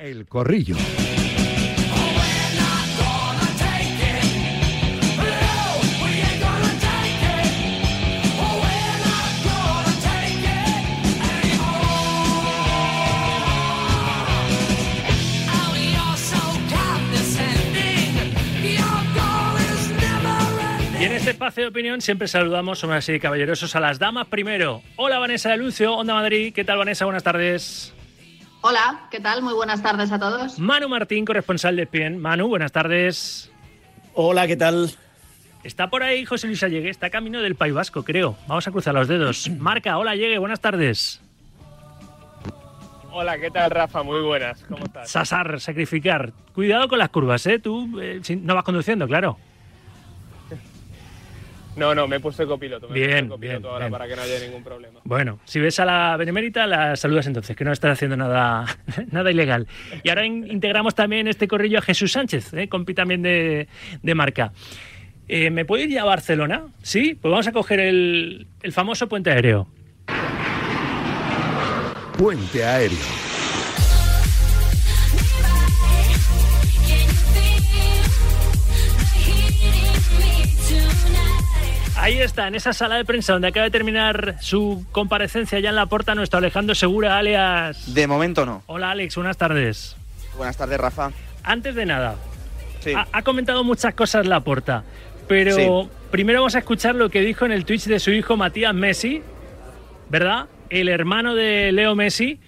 El Corrillo. Y en este espacio de opinión siempre saludamos, somos así caballerosos, a las damas primero. Hola Vanessa de Lucio, Onda Madrid. ¿Qué tal Vanessa? Buenas tardes. Hola, ¿qué tal? Muy buenas tardes a todos. Manu Martín, corresponsal de PIEN. Manu, buenas tardes. Hola, ¿qué tal? Está por ahí José Luis Allegue, está camino del País Vasco, creo. Vamos a cruzar los dedos. Marca, hola Allegue, buenas tardes. Hola, ¿qué tal, Rafa? Muy buenas. ¿Cómo estás? Sasar, sacrificar. Cuidado con las curvas, ¿eh? Tú eh, no vas conduciendo, claro. No, no, me he puesto de copiloto. Me he Bien, puesto de copiloto bien, ahora bien. para que no haya ningún problema. Bueno, si ves a la benemérita, la saludas entonces, que no estás haciendo nada, nada ilegal. Y ahora in- integramos también este corrillo a Jesús Sánchez, ¿eh? compi también de, de marca. Eh, ¿Me puedo ir ya a Barcelona? Sí, pues vamos a coger el, el famoso puente aéreo. Puente Aéreo. Ahí está, en esa sala de prensa donde acaba de terminar su comparecencia ya en la puerta nuestro Alejandro Segura, alias... De momento no. Hola Alex, buenas tardes. Buenas tardes, Rafa. Antes de nada, Sí. ha, ha comentado muchas cosas la porta, pero Sí. primero vamos a escuchar lo que dijo en el Twitch de su hijo Matías Messi, ¿verdad? El hermano de Leo Messi,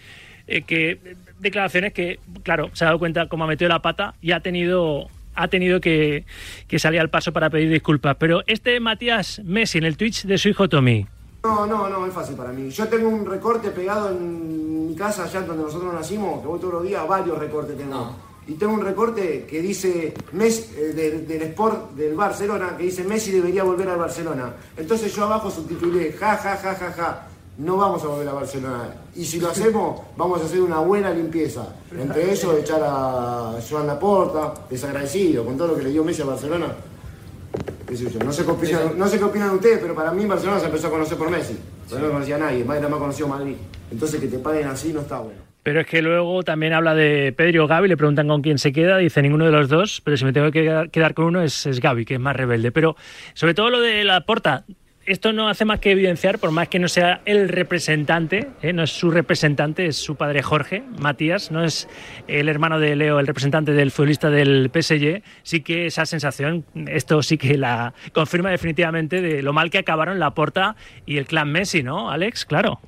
eh, que declaraciones que, claro, se ha dado cuenta cómo ha metido la pata y ha tenido ha tenido que, que salir al paso para pedir disculpas. Pero este Matías Messi en el Twitch de su hijo Tommy, No, no, no, es fácil para mí. Yo tengo un recorte pegado en mi casa, allá donde nosotros nacimos, que voy todos los días, varios recortes tengo. Y tengo un recorte que dice Messi, eh, de- del Sport del Barcelona, que dice Messi debería volver al Barcelona. Entonces yo abajo subtitulé, ja, ja, ja, ja, ja, no vamos a volver a Barcelona. Y si lo hacemos, vamos a hacer una buena limpieza. Entre ellos, echar a Joan Laporta, desagradecido con todo lo que le dio Messi a Barcelona. No sé qué opinan, no sé qué opinan ustedes, pero para mí Barcelona se empezó a conocer por Messi. Pero no lo conocía a nadie, más era más conocido Madrid. Entonces que te paguen así no está bueno. Pero es que luego también habla de Pedro o Gaby, le preguntan con quién se queda, dice ninguno de los dos, pero si me tengo que quedar, quedar con uno es, es Gaby, que es más rebelde. Pero sobre todo lo de la porta, esto no hace más que evidenciar, por más que no sea el representante, ¿eh? no es su representante, es su padre Jorge, Matías, no es el hermano de Leo, el representante del futbolista del PSG, sí que esa sensación, esto sí que la confirma definitivamente de lo mal que acabaron la porta y el clan Messi, ¿no, Alex? Claro.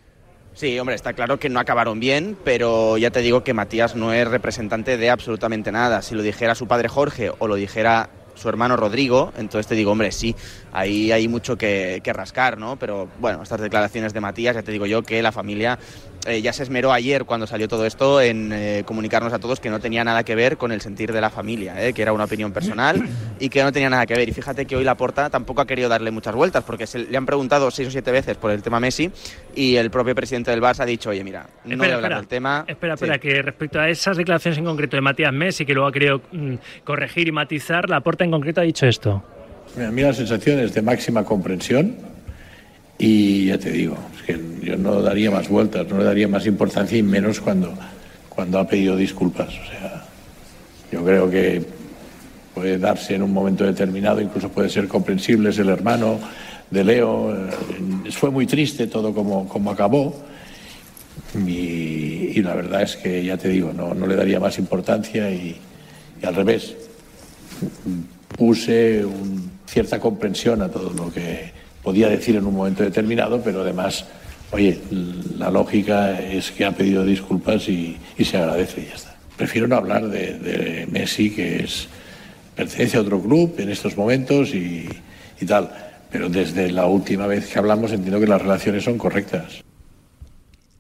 Sí, hombre, está claro que no acabaron bien, pero ya te digo que Matías no es representante de absolutamente nada. Si lo dijera su padre Jorge o lo dijera su hermano Rodrigo, entonces te digo, hombre, sí, ahí hay mucho que, rascar, ¿no? Pero bueno, estas declaraciones de Matías, ya te digo yo que la familia eh, ya se esmeró ayer cuando salió todo esto en eh, comunicarnos a todos que no tenía nada que ver con el sentir de la familia, ¿eh? que era una opinión personal y que no tenía nada que ver. Y fíjate que hoy Laporta tampoco ha querido darle muchas vueltas porque se le han preguntado seis o siete veces por el tema Messi y el propio presidente del Barça ha dicho, oye, mira, no voy a hablar del tema. Espera, Sí. espera, que respecto a esas declaraciones en concreto de Matías Messi, que luego ha querido mm, corregir y matizar, la porta en concreto ha dicho esto. A mí la sensación es de máxima comprensión y ya te digo, es que yo no daría más vueltas, no le daría más importancia y menos cuando, cuando ha pedido disculpas. O sea, yo creo que puede darse en un momento determinado, incluso puede ser comprensible, es el hermano de Leo, eh, fue muy triste todo como, como acabó. Y, la verdad es que ya te digo, no, no le daría más importancia y, y al revés, puse un- cierta comprensión a todo lo que podía decir en un momento determinado, pero además, oye, la lógica es que ha pedido disculpas y, se agradece y ya está. Prefiero no hablar de, Messi, que es pertenece a otro club en estos momentos y, y tal, pero desde la última vez que hablamos entiendo que las relaciones son correctas.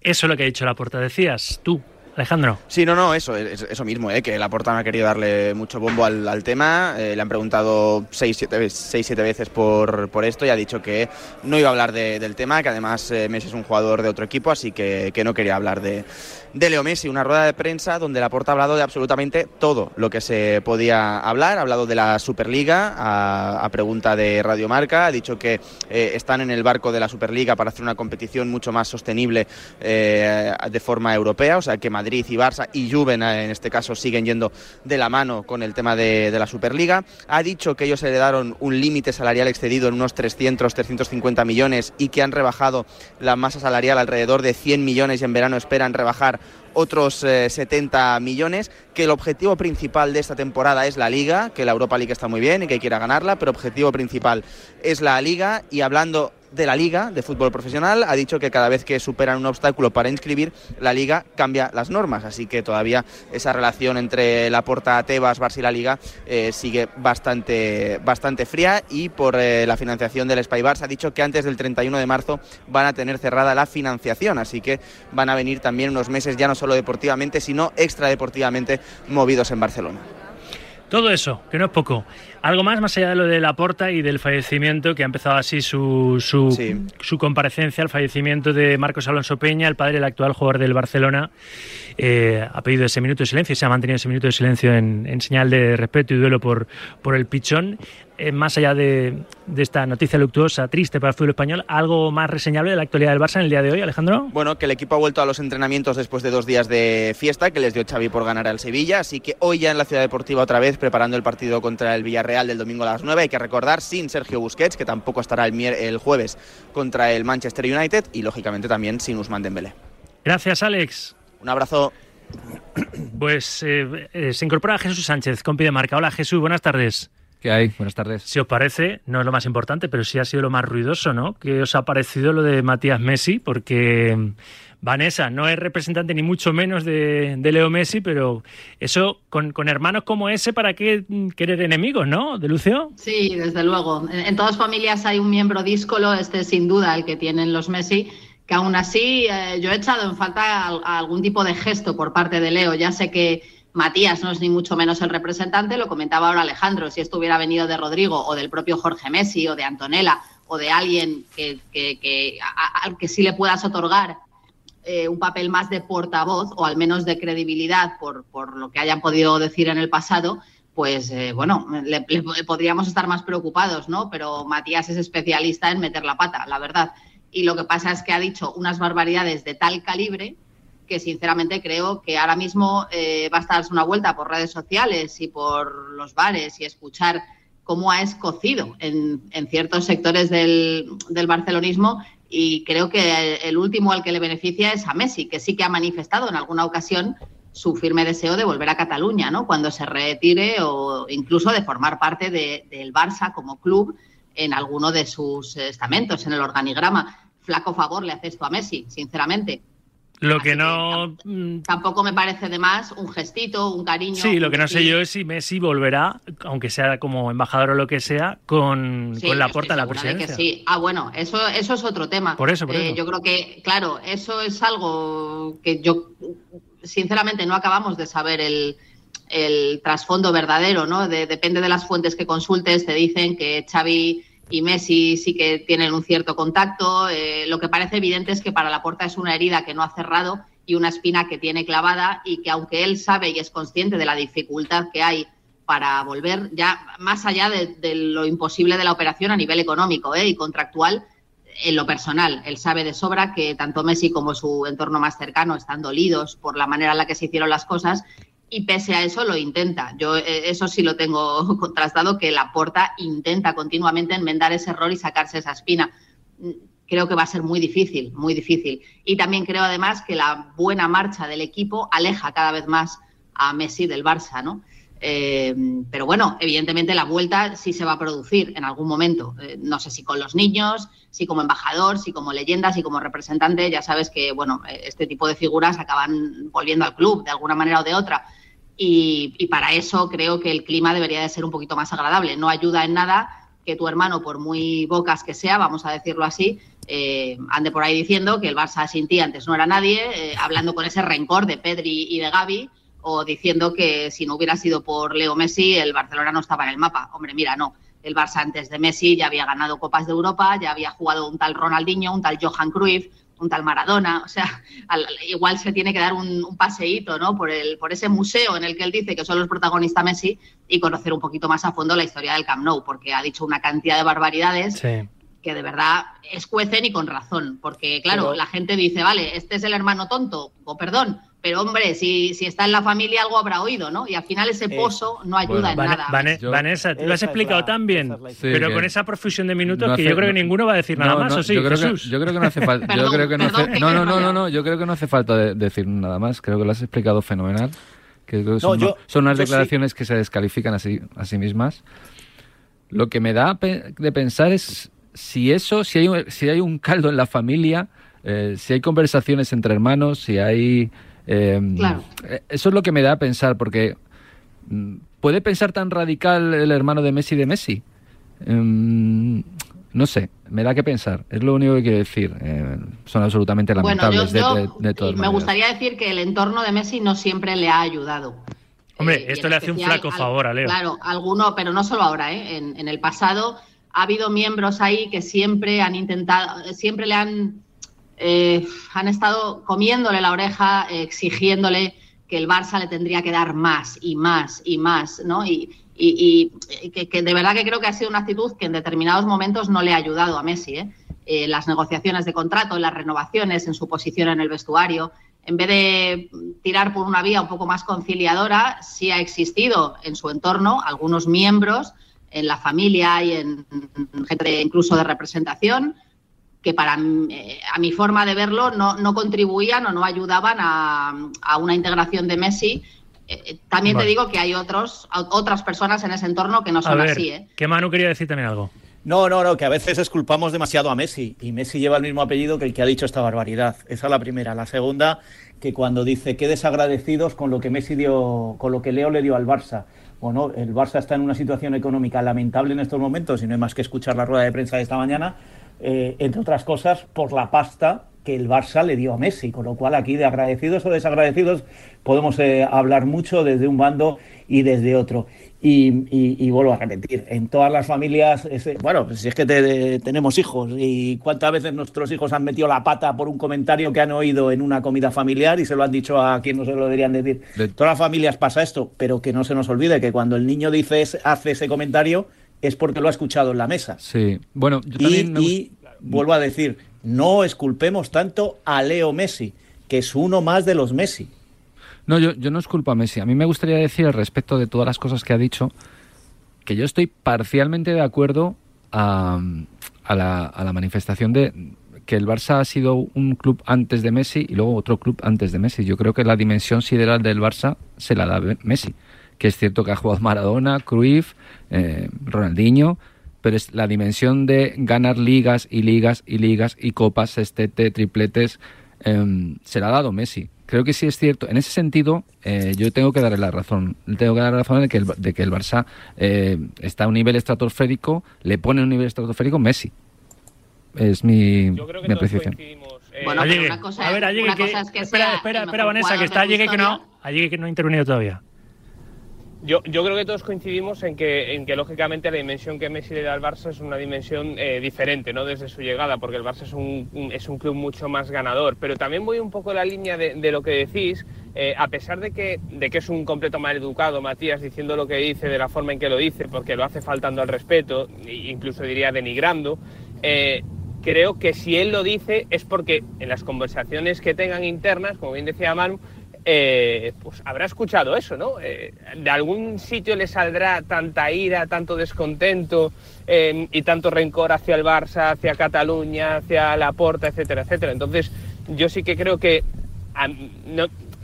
Eso es lo que ha dicho la porta. Decías tú, Alejandro. Sí, no, no, eso, es- eso mismo, ¿eh? que Laporta no ha querido darle mucho bombo al, tema. eh, le han preguntado seis, siete, seis, siete veces por, por esto y ha dicho que no iba a hablar de- del tema, que además eh, Messi es un jugador de otro equipo, así que, que no quería hablar de, de Leo Messi. Una rueda de prensa donde Laporta ha hablado de absolutamente todo lo que se podía hablar. Ha hablado de la Superliga a, pregunta de Radio Marca. Ha dicho que eh, están en el barco de la Superliga para hacer una competición mucho más sostenible eh, de forma europea, o sea que Madrid y Barça y Juven en este caso siguen yendo de la mano con el tema de, de la Superliga. Ha dicho que ellos heredaron un límite salarial excedido en unos 300, 350 millones y que han rebajado la masa salarial alrededor de 100 millones y en verano esperan rebajar otros 70 eh, millones, que el objetivo principal de esta temporada es la Liga, que la Europa League está muy bien y que quiera ganarla, pero objetivo principal es la Liga y hablando de la Liga de Fútbol Profesional ha dicho que cada vez que superan un obstáculo para inscribir, la Liga cambia las normas. Así que todavía esa relación entre la Porta Tebas, Barça y la Liga eh, sigue bastante, bastante fría. Y por eh, la financiación del Spy Barça ha dicho que antes del 31 de marzo van a tener cerrada la financiación. Así que van a venir también unos meses ya no solo deportivamente, sino extradeportivamente movidos en Barcelona. Todo eso, que no es poco. Algo más, más allá de lo de la porta y del fallecimiento, que ha empezado así su, su, comparecencia, el fallecimiento de Marcos Alonso Peña, el padre del actual jugador del Barcelona, eh, ha pedido ese minuto de silencio, se ha mantenido ese minuto de silencio en, señal de respeto y duelo por, por el pichón. Eh, más allá de, esta noticia luctuosa, triste para el fútbol español, ¿algo más reseñable de la actualidad del Barça en el día de hoy, Alejandro? Bueno, que el equipo ha vuelto a los entrenamientos después de dos días de fiesta que les dio Xavi por ganar al Sevilla, así que hoy ya en la Ciudad Deportiva otra vez preparando el partido contra el Villarreal del domingo a las 9. Hay que recordar, sin Sergio Busquets, que tampoco estará el, el jueves contra el Manchester United, y lógicamente también sin Usman Dembélé. Gracias, Alex. Un abrazo. Pues eh, eh, se incorpora Jesús Sánchez, compi de marca. Hola Jesús, buenas tardes. ¿Qué hay? Buenas tardes. Si os parece, no es lo más importante, pero sí ha sido lo más ruidoso, ¿no? ¿Qué os ha parecido lo de Matías Messi? Porque Vanessa no es representante ni mucho menos de, Leo Messi, pero eso con, hermanos como ese, ¿para qué querer enemigos, no? ¿De Lucio? Sí, desde luego. En, todas familias hay un miembro díscolo, este sin duda el que tienen los Messi, que aún así eh, yo he echado en falta algún tipo de gesto por parte de Leo. Ya sé que Matías no es ni mucho menos el representante, lo comentaba ahora Alejandro, si esto hubiera venido de Rodrigo o del propio Jorge Messi o de Antonella o de alguien que, al que sí le puedas otorgar eh, un papel más de portavoz o al menos de credibilidad por, lo que hayan podido decir en el pasado, pues eh, bueno, le, podríamos estar más preocupados, ¿no? Pero Matías es especialista en meter la pata, la verdad. Y lo que pasa es que ha dicho unas barbaridades de tal calibre que sinceramente creo que ahora mismo eh, basta darse una vuelta por redes sociales y por los bares y escuchar cómo ha escocido en, ciertos sectores del, barcelonismo y creo que el último al que le beneficia es a Messi, que sí que ha manifestado en alguna ocasión su firme deseo de volver a Cataluña, ¿no? Cuando se retire o incluso de formar parte del Barça como club en alguno de sus estamentos, en el organigrama. Flaco favor le hace esto a Messi, sinceramente. Lo que no. Mm, tampoco me parece de más un gestito, un cariño. Sí, lo que no sé yo es si Messi volverá, aunque sea como embajador o lo que sea, con, la puerta de la presidencia. Que sí. Ah, bueno, eso, eso es otro tema. Por eso, por eh, eso. Yo creo que, claro, eso es algo que yo, sinceramente, no acabamos de saber el, trasfondo verdadero, ¿no? depende de las fuentes que consultes, te dicen que Xavi y Messi sí que tienen un cierto contacto. Eh, lo que parece evidente es que para la puerta es una herida que no ha cerrado y una espina que tiene clavada y que aunque él sabe y es consciente de la dificultad que hay para volver, ya más allá de, lo imposible de la operación a nivel económico eh, y contractual, en lo personal, él sabe de sobra que tanto Messi como su entorno más cercano están dolidos por la manera en la que se hicieron las cosas y pese a eso lo intenta. Yo eh, eso sí lo tengo contrastado, que la Porta intenta continuamente enmendar ese error y sacarse esa espina. Mm, creo que va a ser muy difícil, muy difícil. Y también creo además que la buena marcha del equipo aleja cada vez más a Messi del Barça, ¿no? Eh, pero bueno, evidentemente la vuelta sí se va a producir en algún momento. Eh, no sé si con los niños, si como embajador, si como leyenda, si como representante. Ya sabes que bueno, este tipo de figuras acaban volviendo al club de alguna manera o de otra. Y, para eso creo que el clima debería de ser un poquito más agradable. No ayuda en nada que tu hermano, por muy bocas que sea, vamos a decirlo así, eh, ande por ahí diciendo que el Barça sin ti antes no era nadie, eh, hablando con ese rencor de Pedri y de Gaby, o diciendo que si no hubiera sido por Leo Messi, el Barcelona no estaba en el mapa. Hombre, mira, no. El Barça antes de Messi ya había ganado Copas de Europa, ya había jugado un tal Ronaldinho, un tal Johan Cruyff, un tal Maradona, o sea, igual se tiene que dar un, paseíto, ¿no? Por, el, por ese museo en el que él dice que son los protagonistas Messi y conocer un poquito más a fondo la historia del Camp Nou, porque ha dicho una cantidad de barbaridades que de verdad escuecen y con razón, porque claro, la gente dice, vale, este es el hermano tonto, o perdón, pero hombre, si, si está en la familia algo habrá oído, ¿no? Y al final ese pozo no ayuda en nada. Vanessa, tú lo has explicado tan bien, pero con esa profusión de minutos que yo creo que ninguno va a decir nada más, ¿o sí, yo creo, Jesús? Que, yo creo que no hace falta. yo creo que no, hace, no, no, no, no, yo creo que no hace falta decir nada más. Creo que lo has explicado fenomenal. Que son, son, unas declaraciones que se descalifican a sí, a sí mismas. Lo que me da de pensar es si eso, si hay, si hay un caldo en la familia, eh, si hay conversaciones entre hermanos, si hay Em, eh, eso es lo que me da a pensar, porque mm, ¿puede pensar tan radical el hermano de Messi de Messi? Em, no sé, me da que pensar. Es lo único que quiero decir. Eh, son absolutamente lamentables de, Me gustaría decir que el entorno de Messi no siempre le ha ayudado. Hombre, eh, esto le hace un flaco favor a Leo. Claro, alguno, pero no solo ahora, en, en, el pasado ha habido miembros ahí que siempre han intentado, siempre le han eh, han estado comiéndole la oreja, exigiéndole que el Barça le tendría que dar más y más y más, ¿no? Y, que, de verdad que creo que ha sido una actitud que en determinados momentos no le ha ayudado a Messi, ¿eh? Eh, las negociaciones de contrato, las renovaciones, en su posición en el vestuario. En vez de tirar por una vía un poco más conciliadora, sí ha existido en su entorno algunos miembros en la familia y en gente incluso de representación que para eh, a mi forma de verlo no, no contribuían o no ayudaban a, a una integración de Messi. Eh, eh, también te digo que hay otros, otras personas en ese entorno que no son así. ¿eh? Que Manu quería decir también algo. No, no, no, que a veces esculpamos demasiado a Messi y Messi lleva el mismo apellido que el que ha dicho esta barbaridad. Esa es la primera. La segunda, que cuando dice que desagradecidos con lo que Messi dio, con lo que Leo le dio al Barça. Bueno, el Barça está en una situación económica lamentable en estos momentos y no hay más que escuchar la rueda de prensa de esta mañana eh, entre otras cosas, por la pasta que el Barça le dio a Messi, con lo cual aquí de agradecidos o desagradecidos podemos eh, hablar mucho desde un bando y desde otro. Y, vuelvo a repetir, en todas las familias, bueno, pues si es que tenemos hijos y cuántas veces nuestros hijos han metido la pata por un comentario que han oído en una comida familiar y se lo han dicho a quien no se lo deberían decir. De todas las familias pasa esto, pero que no se nos olvide que cuando el niño dice hace ese comentario, es porque lo ha escuchado en la mesa. Sí, bueno, yo también y, vuelvo a decir, no esculpemos tanto a Leo Messi, que es uno más de los Messi. No, yo, yo no esculpo a Messi. A mí me gustaría decir al respecto de todas las cosas que ha dicho, que yo estoy parcialmente de acuerdo a, a, la, a la manifestación de que el Barça ha sido un club antes de Messi y luego otro club antes de Messi. Yo creo que la dimensión sideral del Barça se la da Messi que es cierto que ha jugado Maradona, Cruyff, eh, Ronaldinho, pero es la dimensión de ganar ligas y ligas y ligas y copas, sextete, tripletes, em, se la ha dado Messi. Creo que sí es cierto. En ese sentido, eh, yo tengo que darle la razón. Tengo que darle la razón de que el, de que el Barça eh, está a un nivel estratosférico, le pone a un nivel estratosférico Messi. Es mi, mi apreciación. Bueno, a ver, espera, espera, espera, Vanessa, que está allí que no, allí que no ha intervenido todavía. Yo, creo que todos coincidimos en que, en que, lógicamente, la dimensión que Messi le da al Barça es una dimensión eh, diferente, ¿no? Desde su llegada, porque el Barça es un, es un club mucho más ganador. Pero también voy un poco en la línea de, lo que decís, eh, a pesar de que, de que es un completo mal educado, Matías, diciendo lo que dice, de la forma en que lo dice, porque lo hace faltando al respeto, incluso diría denigrando, eh, creo que si él lo dice es porque en las conversaciones que tengan internas, como bien decía Manu, eh, pues habrá escuchado eso, ¿no? Eh, de algún sitio le saldrá tanta ira, tanto descontento em, y tanto rencor hacia el Barça, hacia Cataluña, hacia la Porta, etcétera, etcétera. Entonces, yo sí que creo que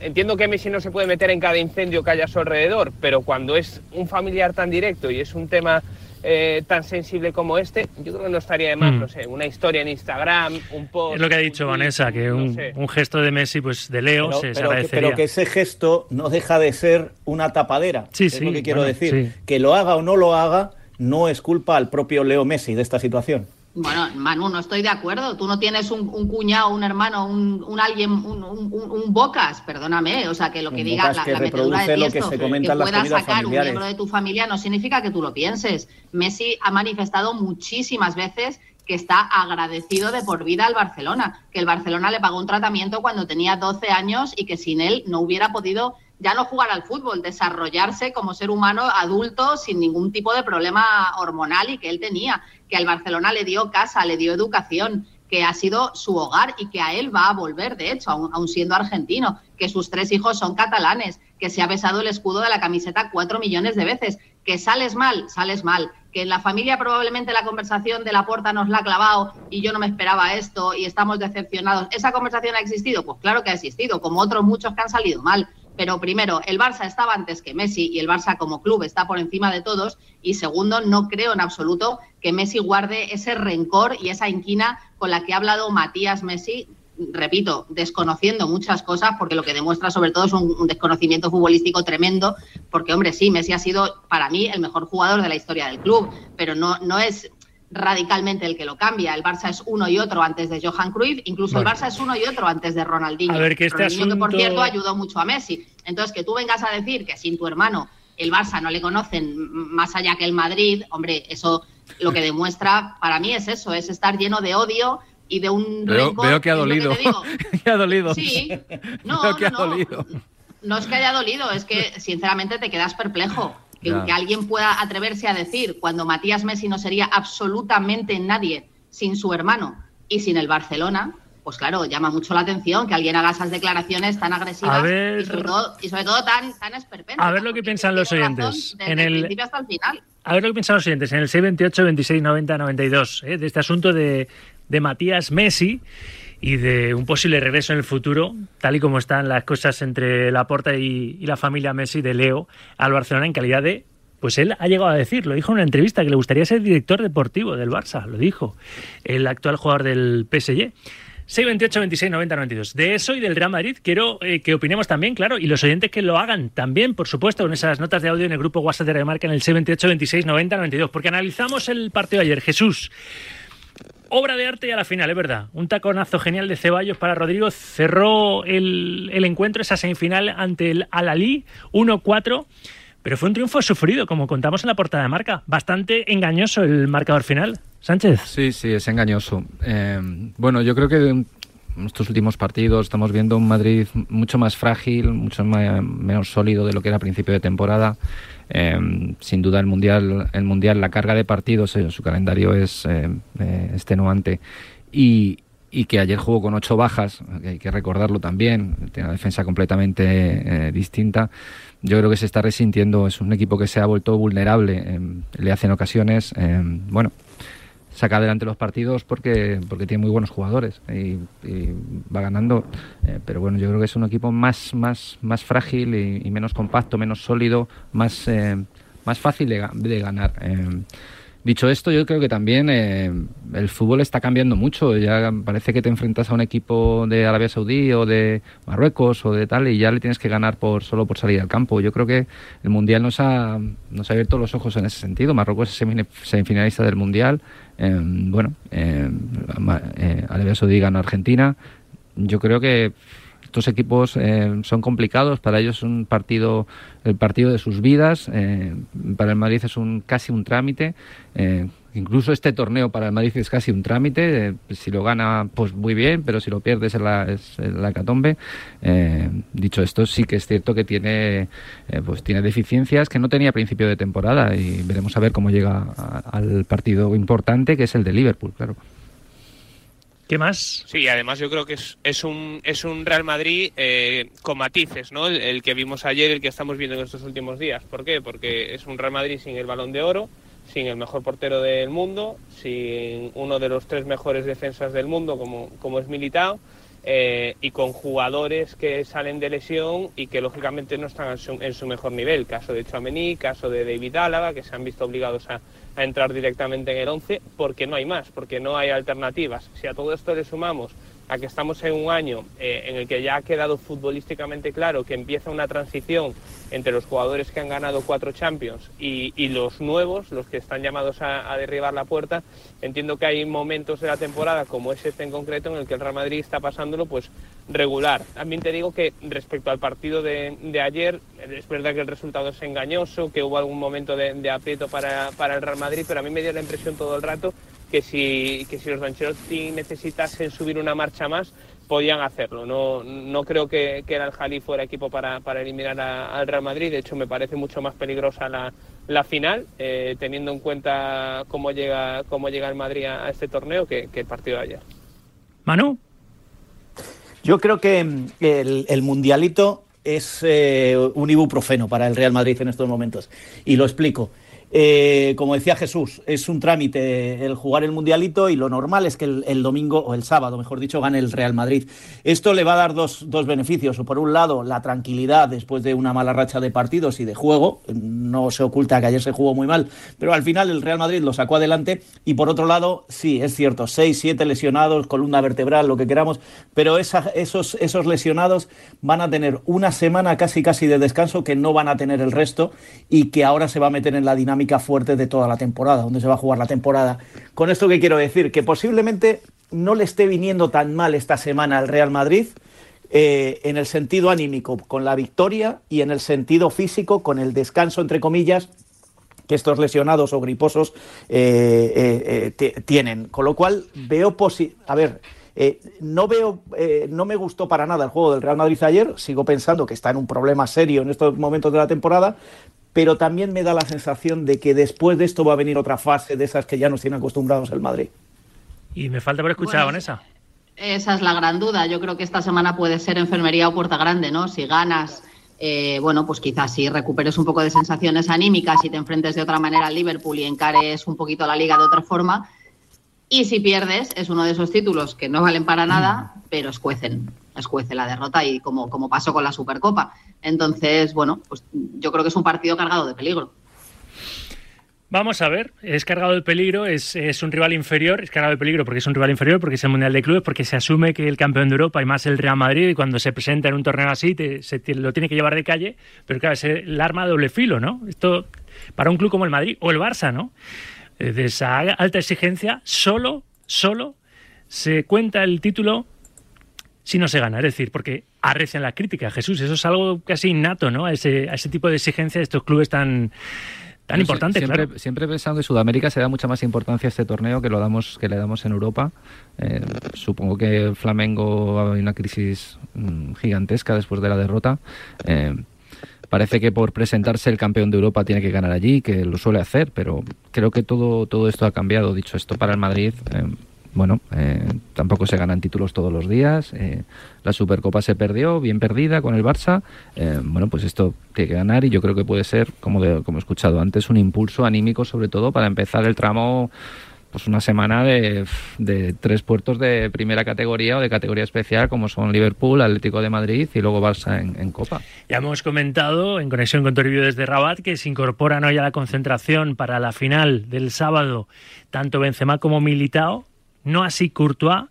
entiendo que Messi no se puede meter en cada incendio que haya a su alrededor, pero cuando es un familiar tan directo y es un tema eh, tan sensible como este, yo creo que no estaría de más, mm. no sé, una historia en Instagram, un post. Es lo que ha dicho Vanessa, que un, gesto de Messi, pues de Leo, se, pero Que, pero que ese gesto no deja de ser una tapadera. Sí, es lo que quiero decir. Que lo haga o no lo haga, no es culpa al propio Leo Messi de esta situación. Bueno, Manu, no estoy de acuerdo. Tú no tienes un, cuñado, un hermano, un, alguien, un, bocas, perdóname. O sea, que lo que diga la, metedura de tiesto, que, que pueda sacar un miembro de tu familia no significa que tú lo pienses. Messi ha manifestado muchísimas veces que está agradecido de por vida al Barcelona, que el Barcelona le pagó un tratamiento cuando tenía 12 años y que sin él no hubiera podido ya no jugar al fútbol, desarrollarse como ser humano adulto sin ningún tipo de problema hormonal y que él tenía, que al Barcelona le dio casa, le dio educación, que ha sido su hogar y que a él va a volver, de hecho, aún, siendo argentino, que sus tres hijos son catalanes, que se ha besado el escudo de la camiseta cuatro millones de veces, que sales mal, sales mal, que en la familia probablemente la conversación de la puerta nos la ha clavado y yo no me esperaba esto y estamos decepcionados. ¿Esa conversación ha existido? Pues claro que ha existido, como otros muchos que han salido mal. Pero primero, el Barça estaba antes que Messi y el Barça como club está por encima de todos. Y segundo, no creo en absoluto que Messi guarde ese rencor y esa inquina con la que ha hablado Matías Messi repito, desconociendo muchas cosas, porque lo que demuestra sobre todo es un, desconocimiento futbolístico tremendo, porque hombre, sí, Messi ha sido para mí el mejor jugador de la historia del club, pero no, no es radicalmente el que lo cambia. El Barça es uno y otro antes de Johan Cruyff, incluso el Barça es uno y otro antes de Ronaldinho. A ver, que este Ronaldinho, que por cierto ayudó mucho a Messi. Entonces, que tú vengas a decir que sin tu hermano el Barça no le conocen más allá que el Madrid, hombre, eso lo que demuestra para mí es eso, es estar lleno de odio y de un veo, veo que ha dolido. Que ha dolido. Sí, no, no, no, no es que haya dolido, es que sinceramente te quedas perplejo. Que, que, alguien pueda atreverse a decir cuando Matías Messi no sería absolutamente nadie sin su hermano y sin el Barcelona, pues claro, llama mucho la atención que alguien haga esas declaraciones tan agresivas y, sobre todo, y, sobre todo, tan, tan esperpénticas. A ver lo que piensan los oyentes. en el, principio hasta el final. A ver lo que piensan los oyentes en el 628, 26, 90, 92, de este asunto de, de Matías Messi y de un posible regreso en el futuro, tal y como están las cosas entre Laporta y, y la familia Messi de Leo al Barcelona en calidad de pues él ha llegado a decir, lo dijo en una entrevista, que le gustaría ser director deportivo del Barça, lo dijo, el actual jugador del PSG. 628 26 90 92. De eso y del Real Madrid quiero eh, que opinemos también, claro, y los oyentes que lo hagan también, por supuesto, con esas notas de audio en el grupo WhatsApp de Remarca en el 628 26 90 92, porque analizamos el partido de ayer. Jesús, obra de arte y a la final, es verdad. Un taconazo genial de Ceballos para Rodrigo. Cerró el, encuentro, esa semifinal ante el Alalí, 1-4. Pero fue un triunfo sufrido, como contamos en la portada de marca. Bastante engañoso el marcador final. Sánchez. Sí, sí, es engañoso. Eh, bueno, yo creo que en estos últimos partidos estamos viendo un Madrid mucho más frágil, mucho menos sólido de lo que era a principio de temporada. Em, sin duda el mundial, el mundial, la carga de partidos, en su calendario es eh, eh, extenuante y, que ayer jugó con ocho bajas, hay que recordarlo también, tiene una defensa completamente eh, distinta. Yo creo que se está resintiendo, es un equipo que se ha vuelto vulnerable, em, le hacen ocasiones, em, bueno, saca adelante los partidos porque, porque tiene muy buenos jugadores y, va ganando. Eh, pero bueno, yo creo que es un equipo más, más, más frágil y, menos compacto, menos sólido, más, eh, más fácil de, ganar. Eh, Dicho esto, yo creo que también eh, el fútbol está cambiando mucho. Ya parece que te enfrentas a un equipo de Arabia Saudí o de Marruecos o de tal y ya le tienes que ganar por solo por salir al campo. Yo creo que el Mundial nos ha, nos ha abierto los ojos en ese sentido. Marruecos es semifinalista del Mundial. Eh, bueno, eh, Arabia Saudí ganó Argentina. Yo creo que estos equipos eh, son complicados, para ellos es un partido, el partido de sus vidas, eh, para el Madrid es un casi un trámite, eh, incluso este torneo para el Madrid es casi un trámite, si lo gana pues muy bien, pero si lo pierdes es la, es la catombe. dicho esto, sí que es cierto que tiene, pues tiene deficiencias que no tenía a principio de temporada y veremos a ver cómo llega al partido importante que es el de Liverpool, claro. ¿Qué más? Sí, además yo creo que es, es, un, es un Real Madrid eh, con matices, ¿no? El, que vimos ayer, el que estamos viendo en estos últimos días. ¿Por qué? Porque es un Real Madrid sin el balón de oro, sin el mejor portero del mundo, sin uno de los tres mejores defensas del mundo como, es Militao. Eh, y con jugadores que salen de lesión y que lógicamente no están en su, mejor nivel. Caso de Chouameni, caso de David Álava, que se han visto obligados a, entrar directamente en el 11 porque no hay más, porque no hay alternativas. Si a todo esto le sumamos a que estamos en un año eh, en el que ya ha quedado futbolísticamente claro que empieza una transición entre los jugadores que han ganado cuatro Champions y, los nuevos, los que están llamados a, derribar la puerta, entiendo que hay momentos de la temporada, como es este en concreto, en el que el Real Madrid está pasándolo pues regular. También te digo que respecto al partido de, ayer, es verdad que el resultado es engañoso, que hubo algún momento de, aprieto para, para el Real Madrid, pero a mí me dio la impresión todo el rato que si, que si los Ancelotti necesitasen subir una marcha más, podían hacerlo. No, no creo que, que el Jalí fuera equipo para, para eliminar al Real Madrid. De hecho, me parece mucho más peligrosa la, la final, eh, teniendo en cuenta cómo llega, cómo llega el Madrid a, este torneo que, que, el partido de ayer. Manu. Yo creo que mm, el, el mundialito es eh, un ibuprofeno para el Real Madrid en estos momentos. Y lo explico. Eh, como decía Jesús, es un trámite el jugar el mundialito y lo normal es que el, domingo o el sábado, mejor dicho, gane el Real Madrid. Esto le va a dar dos, dos, beneficios. Por un lado, la tranquilidad después de una mala racha de partidos y de juego. No se oculta que ayer se jugó muy mal, pero al final el Real Madrid lo sacó adelante. Y por otro lado, sí, es cierto, seis, siete lesionados, columna vertebral, lo que queramos, pero esa, esos, esos lesionados van a tener una semana casi casi de descanso que no van a tener el resto y que ahora se va a meter en la dinámica fuerte de toda la temporada, donde se va a jugar la temporada. Con esto que quiero decir, que posiblemente no le esté viniendo tan mal esta semana al Real Madrid, eh, en el sentido anímico, con la victoria, y en el sentido físico, con el descanso, entre comillas, que estos lesionados o griposos eh, eh, tienen. Con lo cual, veo posi A ver. No veo, no me gustó para nada el juego del Real Madrid ayer. Sigo pensando que está en un problema serio en estos momentos de la temporada, pero también me da la sensación de que después de esto va a venir otra fase de esas que ya nos tienen acostumbrados el Madrid. Y me falta por escuchar bueno, a Vanessa. Esa es la gran duda. Yo creo que esta semana puede ser enfermería o puerta grande, ¿no? Si ganas, eh, bueno, pues quizás si recuperes un poco de sensaciones anímicas y te enfrentes de otra manera al Liverpool y encares un poquito la liga de otra forma. Y si pierdes, es uno de esos títulos que no valen para nada, pero escuecen, escuece la derrota y como, como pasó con la Supercopa. Entonces, bueno, pues yo creo que es un partido cargado de peligro. Vamos a ver, es cargado de peligro, es, es, un rival inferior, es cargado de peligro porque es un rival inferior, porque es el Mundial de Clubes, porque se asume que el campeón de Europa y más el Real Madrid, cuando se presenta en un torneo así, te, lo tiene que llevar de calle, pero claro, es el arma de doble filo, ¿no? Esto para un club como el Madrid o el Barça, ¿no? De esa alta exigencia, solo, solo se cuenta el título si no se gana, es decir, porque arrecian la crítica, Jesús, eso es algo casi innato, ¿no? A ese, a ese tipo de exigencia de estos clubes tan tan importante, siempre, claro. Siempre pensando que Sudamérica se da mucha más importancia a este torneo que lo damos que le damos en Europa. Eh, supongo que Flamengo va a haber una crisis mmm, gigantesca después de la derrota. Eh, parece que por presentarse el campeón de Europa tiene que ganar allí, que lo suele hacer, pero creo que todo, todo esto ha cambiado. Dicho esto, para el Madrid, eh, bueno, eh, tampoco se ganan títulos todos los días. Eh, la Supercopa se perdió, bien perdida con el Barça. Eh, bueno, pues esto tiene que ganar y yo creo que puede ser, como, de, como he escuchado antes, un impulso anímico sobre todo para empezar el tramo pues una semana de, tres puertos de primera categoría o de categoría especial como son Liverpool, Atlético de Madrid y luego Barça en, en Copa. Ya hemos comentado en conexión con Toribio desde Rabat que se incorporan hoy a la concentración para la final del sábado tanto Benzema como Militao no así Courtois,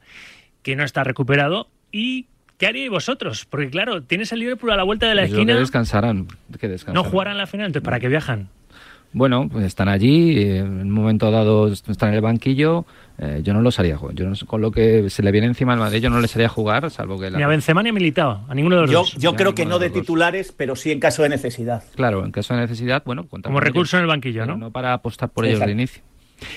que no está recuperado, y ¿Qué haríais vosotros? Porque claro, tienes el Liverpool a la vuelta de la Yo esquina. Que descansarán, que descansarán. No jugarán la final, entonces ¿para qué viajan? Bueno, pues están allí, en un momento dado están en el banquillo. Eh, yo no los haría jugar. Yo no, con lo que se le viene encima al Madrid, yo no les haría jugar, salvo que. La... Ni a Benzema ni a Militao, a ninguno de los yo, dos. Yo creo que no de titulares, pero sí en caso de necesidad. Claro, en caso de necesidad, bueno, como recurso ellos, en el banquillo, ¿no? No para apostar por ellos de inicio.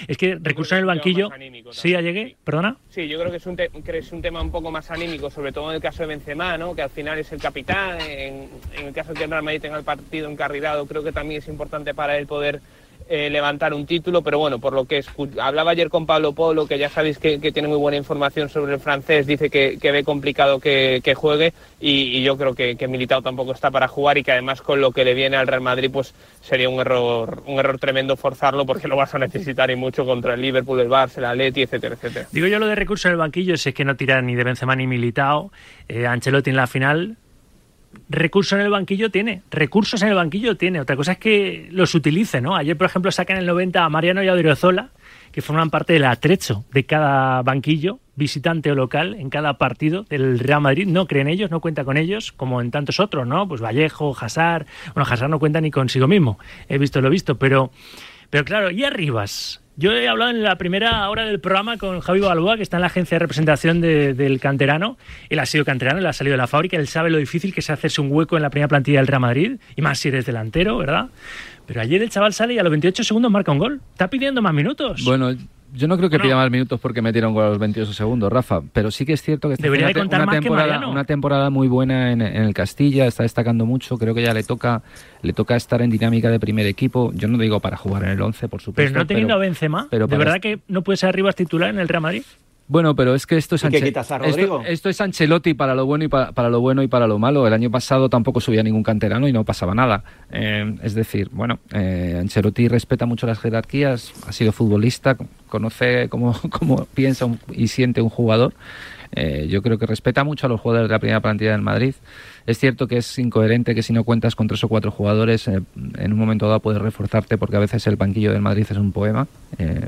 Es que recurso en el banquillo. Sí, ya llegué, perdona. Sí, yo creo que es, un que es un tema un poco más anímico, sobre todo en el caso de Benzema, ¿no? que al final es el capitán. En, en el caso de que el Real Madrid tenga el partido encarrilado, creo que también es importante para él poder eh, levantar un título, pero bueno, por lo que hablaba ayer con Pablo Polo, que ya sabéis que, que tiene muy buena información sobre el francés, dice que, que ve complicado que, que juegue y, y, yo creo que, que Militao tampoco está para jugar y que además con lo que le viene al Real Madrid pues sería un error un error tremendo forzarlo porque lo vas a necesitar y mucho contra el Liverpool, el Barça, el Atleti, etcétera, etcétera. Digo yo lo de recurso en el banquillo, si es que no tira ni de Benzema ni Militao, eh, Ancelotti en la final recursos en el banquillo tiene, recursos en el banquillo tiene. Otra cosa es que los utilice, ¿no? Ayer, por ejemplo, sacan el 90 a Mariano y a Odriozola, que forman parte del atrecho de cada banquillo, visitante o local, en cada partido del Real Madrid. No creen ellos, no cuenta con ellos, como en tantos otros, ¿no? Pues Vallejo, Hazard. Bueno, Hazard no cuenta ni consigo mismo. He visto lo visto, pero, pero claro, y Arribas. Yo he hablado en la primera hora del programa con Javi Balboa, que está en la agencia de representación de, del canterano. Él ha sido canterano, él ha salido de la fábrica, él sabe lo difícil que es hacerse un hueco en la primera plantilla del Real Madrid, y más si eres delantero, ¿verdad? Pero ayer el chaval sale y a los 28 segundos marca un gol. Está pidiendo más minutos. Bueno, yo no creo que bueno, pida más minutos porque metieron gol a los 28 segundos, Rafa, pero sí que es cierto que está Debería una, de contar una temporada, una temporada muy buena en, en, el Castilla, está destacando mucho, creo que ya le toca le toca estar en dinámica de primer equipo, yo no digo para jugar en el 11, por supuesto. Pero no teniendo pero, a Benzema, pero ¿de verdad que no puede ser arriba titular en el Real Madrid? Bueno, pero es que esto es, esto, esto es Ancelotti para lo bueno y pa- para, lo bueno y para lo malo. El año pasado tampoco subía ningún canterano y no pasaba nada. Eh, es decir, bueno, eh, Ancelotti respeta mucho las jerarquías, ha sido futbolista, conoce cómo, cómo piensa un- y siente un jugador. Eh, yo creo que respeta mucho a los jugadores de la primera plantilla del Madrid. Es cierto que es incoherente que si no cuentas con tres o cuatro jugadores, eh, en un momento dado puedes reforzarte porque a veces el banquillo del Madrid es un poema. eh,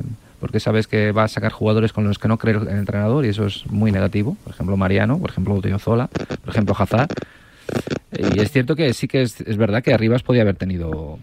porque sabes que va a sacar jugadores con los que no cree el entrenador y eso es muy negativo. Por ejemplo, Mariano, por ejemplo, Zola, por ejemplo, Hazard. Y es cierto que sí que es, es verdad que Arribas podía haber tenido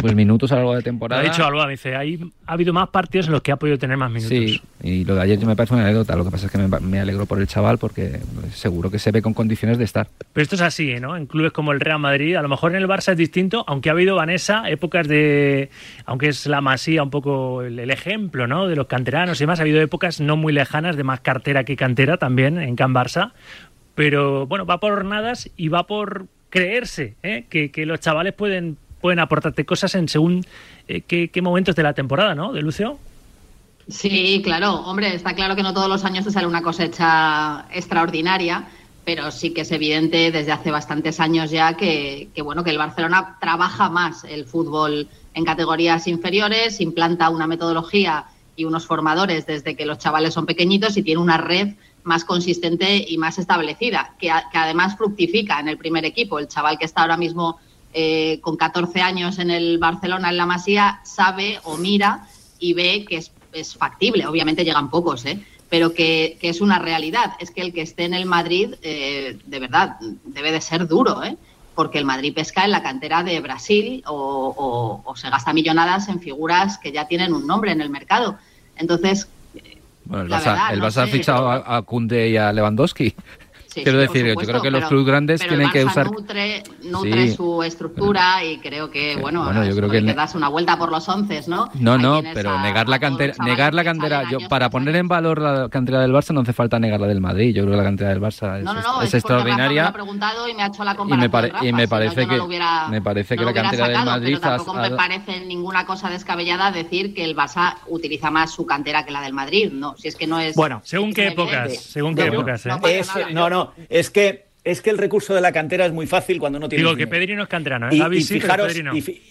pues minutos a lo largo de Lo temporada. ha dicho Alba, dice, hay, ha habido más partidos en los que ha podido tener más minutos. Sí, y lo de ayer me parece una anécdota. Lo que pasa es que me, me alegro por el chaval porque pues, seguro que se ve con condiciones de estar. Pero esto es así, ¿no? En clubes como el Real Madrid, a lo mejor en el Barça es distinto, aunque ha habido, Vanessa, épocas de. Aunque es la masía un poco el, el ejemplo, ¿no? De los canteranos y demás, ha habido épocas no muy lejanas de más cartera que cantera también en Can Barça. Pero bueno, va por jornadas y va por creerse ¿eh? que, que los chavales pueden, pueden aportarte cosas en según eh, qué, momentos de la temporada, ¿no? De Lucio. Sí, claro, hombre, está claro que no todos los años te sale una cosecha extraordinaria, pero sí que es evidente desde hace bastantes años ya que, bueno que el Barcelona trabaja más el fútbol en categorías inferiores, implanta una metodología y unos formadores desde que los chavales son pequeñitos y tiene una red más consistente y más establecida, que además fructifica en el primer equipo. El chaval que está ahora mismo eh, con 14 años en el Barcelona, en la Masía, sabe o mira y ve que es, es factible. Obviamente llegan pocos, ¿eh? pero que, que es una realidad. Es que el que esté en el Madrid, eh, de verdad, debe de ser duro, ¿eh? porque el Madrid pesca en la cantera de Brasil o, o- o se gasta millonadas en figuras que ya tienen un nombre en el mercado. Entonces, Bueno, el Barça, verdad, el no Barça ha fichado a, a Koundé y a Lewandowski. Sí, Quiero sí, decir, yo creo que los clubes grandes pero tienen el que Barça usar. Nutre, nutre Sí. su estructura y creo que, bueno, bueno, yo creo que ne- das una vuelta por los once, ¿no? No, no, pero a- negar la cantera, negar la que cantera, yo para poner en valor la cantera del Barça no hace falta negarla del Madrid. Yo creo que la cantera del Barça es, No, no, no, es es, porque Rafa me lo extraordinaria. ha preguntado y me ha hecho la Y comparación. me, pare- Rafa, y me parece que hubiera- me parece que la cantera del Madrid pero tampoco me parece ninguna cosa descabellada decir que el Barça utiliza más su cantera que la del Madrid. No, si es que no es. Bueno, Según qué épocas, según qué épocas, ¿eh? no nada. no, no, es que, es que el recurso de la cantera es muy fácil cuando no tienes Digo que dinero. Pedri no es canterano, ¿eh? Y, fijaros, Pedri no. y fi-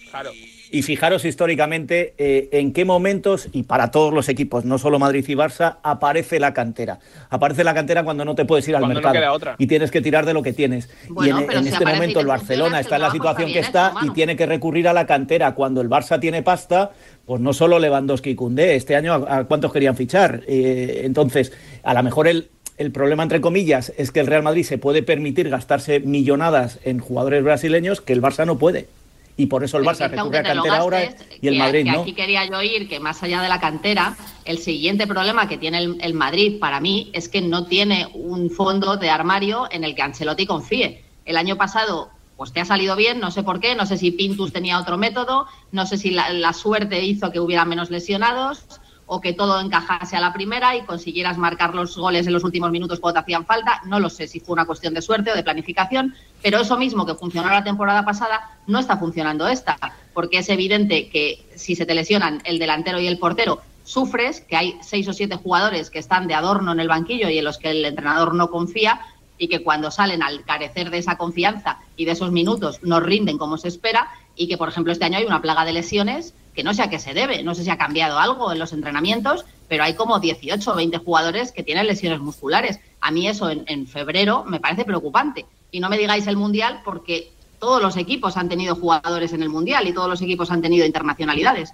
y fijaros históricamente eh, en qué momentos, y para todos los equipos, no solo Madrid y Barça, aparece la cantera. Aparece la cantera cuando no te puedes ir al Cuando mercado queda otra. y tienes que tirar de lo que tienes. Bueno, y en, pero en si este momento el Barcelona está en la situación que está y tiene que recurrir a la cantera. Cuando el Barça tiene pasta, pues no solo Lewandowski y Koundé, este año a, a cuántos querían fichar. Eh, entonces, a lo mejor el, el problema, entre comillas, es que el Real Madrid se puede permitir gastarse millonadas en jugadores brasileños que el Barça no puede. Y por eso el Barça recurre a cantera ahora y el que- Madrid que no. Aquí quería yo ir que más allá de la cantera, el siguiente problema que tiene el, el Madrid para mí es que no tiene un fondo de armario en el que Ancelotti confíe. El año pasado, pues te ha salido bien, no sé por qué, no sé si Pintus tenía otro método, no sé si la, la suerte hizo que hubiera menos lesionados o que todo encajase a la primera y consiguieras marcar los goles en los últimos minutos cuando te hacían falta. No lo sé si fue una cuestión de suerte o de planificación, pero eso mismo que funcionó la temporada pasada no está funcionando esta, porque es evidente que si se te lesionan el delantero y el portero, sufres, que hay seis o siete jugadores que están de adorno en el banquillo y en los que el entrenador no confía y que cuando salen al carecer de esa confianza y de esos minutos no rinden como se espera y que, por ejemplo, este año hay una plaga de lesiones que no sé a qué se debe, no sé si ha cambiado algo en los entrenamientos, pero hay como 18 o 20 jugadores que tienen lesiones musculares. A mí eso en, en febrero me parece preocupante. Y no me digáis el Mundial porque todos los equipos han tenido jugadores en el Mundial y todos los equipos han tenido internacionalidades.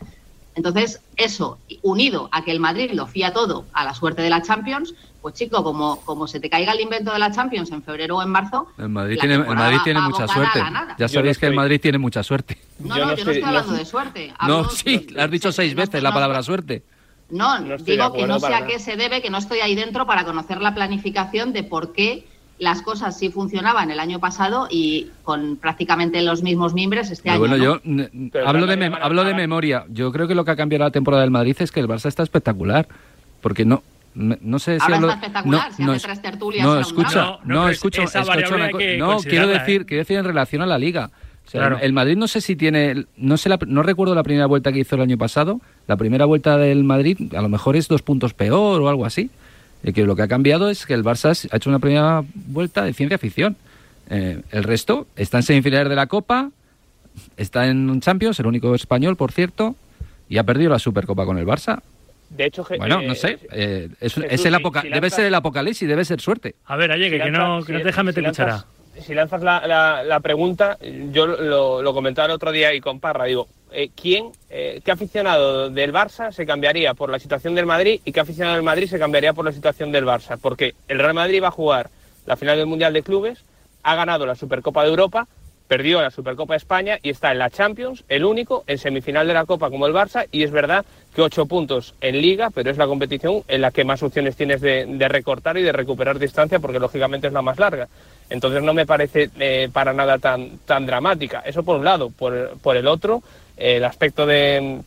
Entonces, eso, unido a que el Madrid lo fía todo a la suerte de la Champions, pues chico, como, como se te caiga el invento de la Champions en febrero o en marzo, El Madrid tiene, el temporada Madrid tiene va mucha suerte. Ya sabéis no que el Madrid tiene mucha suerte. No, Yo no, yo no estoy- estoy hablando no- de suerte. No, sí, lo has dicho seis no- veces la no- palabra suerte. No, de digo que no sé a qué se debe, que no estoy ahí dentro para conocer la planificación de por qué las cosas sí funcionaban el año pasado y con prácticamente los mismos miembros este Pero año. bueno, ¿no? yo hablo, de, hablo de memoria. Yo creo que lo que ha cambiado la temporada del Madrid es que el Barça está espectacular. Porque no, no sé si hablo- espectacular, no, hace es- tres tertulias no, a un escucha, no, escucha, escucha una co- no, quiero considerarla, decir, ¿eh? quiero decir en relación a la liga. O sea, Claro. el, Madrid no sé si tiene, no sé, la- no recuerdo la primera vuelta que hizo el año pasado. La primera vuelta del Madrid a lo mejor es dos puntos peor o algo así. Y que lo que ha cambiado es que el Barça ha hecho una primera vuelta de ciencia ficción. Eh, el resto está en semifinales de la Copa, está en un Champions, el único español, por cierto, y ha perdido la Supercopa con el Barça. De hecho, Bueno, eh, no sé, eh, es, Jesús, es el apoca- si debe lanzas- ser el apocalipsis, debe ser suerte. A ver, Ayegue, Si que lanzas- no, que no te deja meter si cuchara. lanzas- Si lanzas la, la- la pregunta, yo lo, lo comentaba el otro día y con Parra, digo, eh, ¿quién, eh, qué aficionado del Barça se cambiaría por la situación del Madrid y qué aficionado del Madrid se cambiaría por la situación del Barça? Porque el Real Madrid va a jugar la final del Mundial de Clubes, ha ganado la Supercopa de Europa, perdió la Supercopa de España y está en la Champions, el único, en semifinal de la Copa como el Barça, y es verdad que ocho puntos en Liga, pero es la competición en la que más opciones tienes de, recortar y de recuperar distancia, porque lógicamente es la más larga. Entonces no me parece eh, para nada tan, tan dramática. Eso por un lado. Por, por el otro, el aspecto de,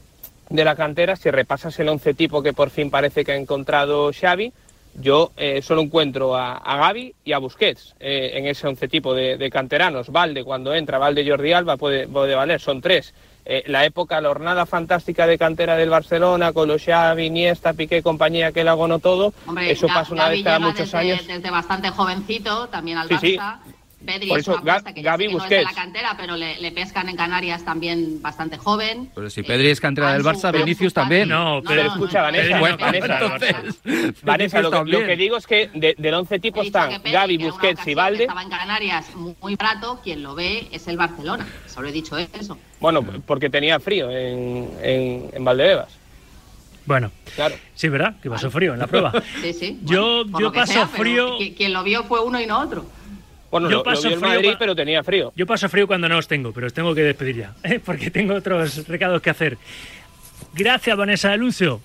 de la cantera, si repasas el once tipo que por fin parece que ha encontrado Xavi, yo eh, solo encuentro a, a Gaby y a Busquets eh, en ese once tipo de, de canteranos. Valde, cuando entra, Valde Jordi Alba puede, puede valer, son tres. Eh, la época, la hornada fantástica de cantera del Barcelona, con los Xavi, Iniesta, Piqué compañía que la ganó todo, Hombre, eso pasa una vez cada muchos desde, años. desde bastante jovencito también al Sí, sí. Pedri Por es eso, una apuesta Ga- que no es de la cantera, pero le, le pescan en Canarias también bastante joven. Pero si Pedri es cantera del Barça, Vinicius también. No, Pero escucha, Vanessa, Pedri no Bueno, Vanessa, Barça. Vanessa, lo que, lo también. que digo es que de- del once tipo están Pedri, Gaby, una Busquets y Valde. Estaba en Canarias muy, barato, quien lo ve es el Barcelona. Solo he dicho eso. Bueno, porque tenía frío en, en, en Valdebebas. Bueno, Claro. sí, ¿verdad? Que pasó frío en la prueba. Sí, sí. Yo- por yo paso sea, frío- qui- Quien lo vio fue uno y no otro. Bueno, Yo lo, paso frío Madrid, pero tenía frío. Yo paso frío cuando no os tengo, pero os tengo que despedir ya, ¿eh? porque tengo otros recados que hacer. Gracias, Vanessa de Lucio.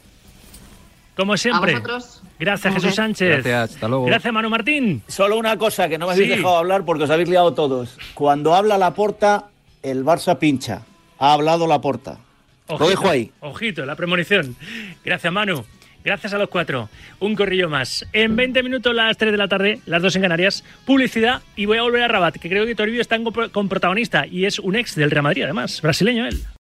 Como siempre. A vosotros. Gracias, Jesús. Sánchez. Gracias, hasta luego. Gracias, Manu Martín. Solo una cosa que no me habéis Sí. dejado hablar porque os habéis liado todos. Cuando habla la porta, el Barça pincha. Ha hablado la porta. Lo dejo ahí. Ojito, la premonición. Gracias, Manu. Gracias a los cuatro. Un corrillo más. En 20 minutos, las 3 de la tarde, las 2 en Canarias, publicidad y voy a volver a Rabat, que creo que Toribio está con protagonista y es un ex del Real Madrid, además, brasileño él.